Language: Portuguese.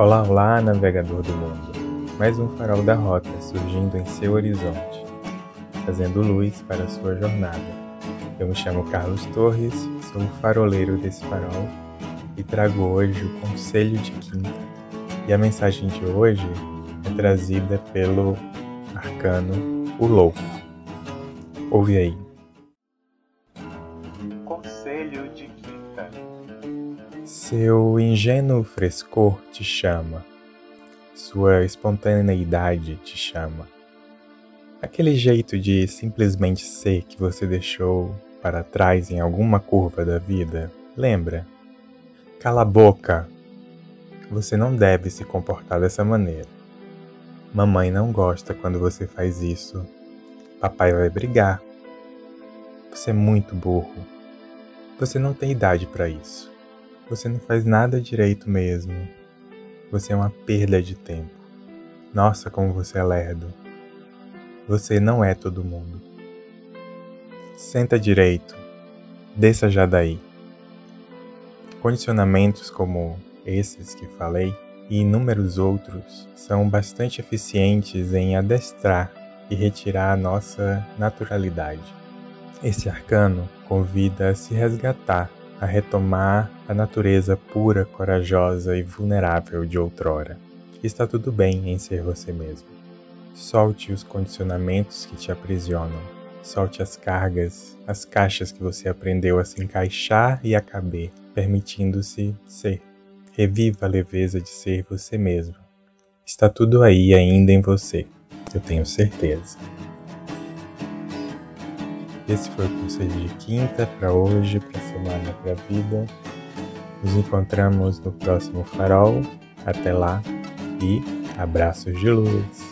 Olá, olá, navegador do mundo. Mais um farol da rota surgindo em seu horizonte, trazendo luz para a sua jornada. Eu me chamo Carlos Torres, sou o faroleiro desse farol e trago hoje o conselho de quinta. E a mensagem de hoje é trazida pelo arcano O Louco. Ouve aí. Conselho de quinta. Seu ingênuo frescor te chama, sua espontaneidade te chama. Aquele jeito de simplesmente ser que você deixou para trás em alguma curva da vida, lembra? Cala a boca! Você não deve se comportar dessa maneira. Mamãe não gosta quando você faz isso. Papai vai brigar. Você é muito burro. Você não tem idade para isso. Você não faz nada direito mesmo. Você é uma perda de tempo. Nossa, como você é lerdo. Você não é todo mundo. Senta direito. Desça já daí. Condicionamentos como esses que falei e inúmeros outros são bastante eficientes em adestrar e retirar a nossa naturalidade. Esse arcano convida a se resgatar a retomar a natureza pura, corajosa e vulnerável de outrora. Está tudo bem em ser você mesmo. Solte os condicionamentos que te aprisionam. Solte as cargas, as caixas que você aprendeu a se encaixar e a caber, permitindo-se ser. Reviva a leveza de ser você mesmo. Está tudo aí ainda em você, eu tenho certeza. Esse foi o conselho de quinta para hoje, para semana, para vida. Nos encontramos no próximo farol. Até lá e abraços de luz.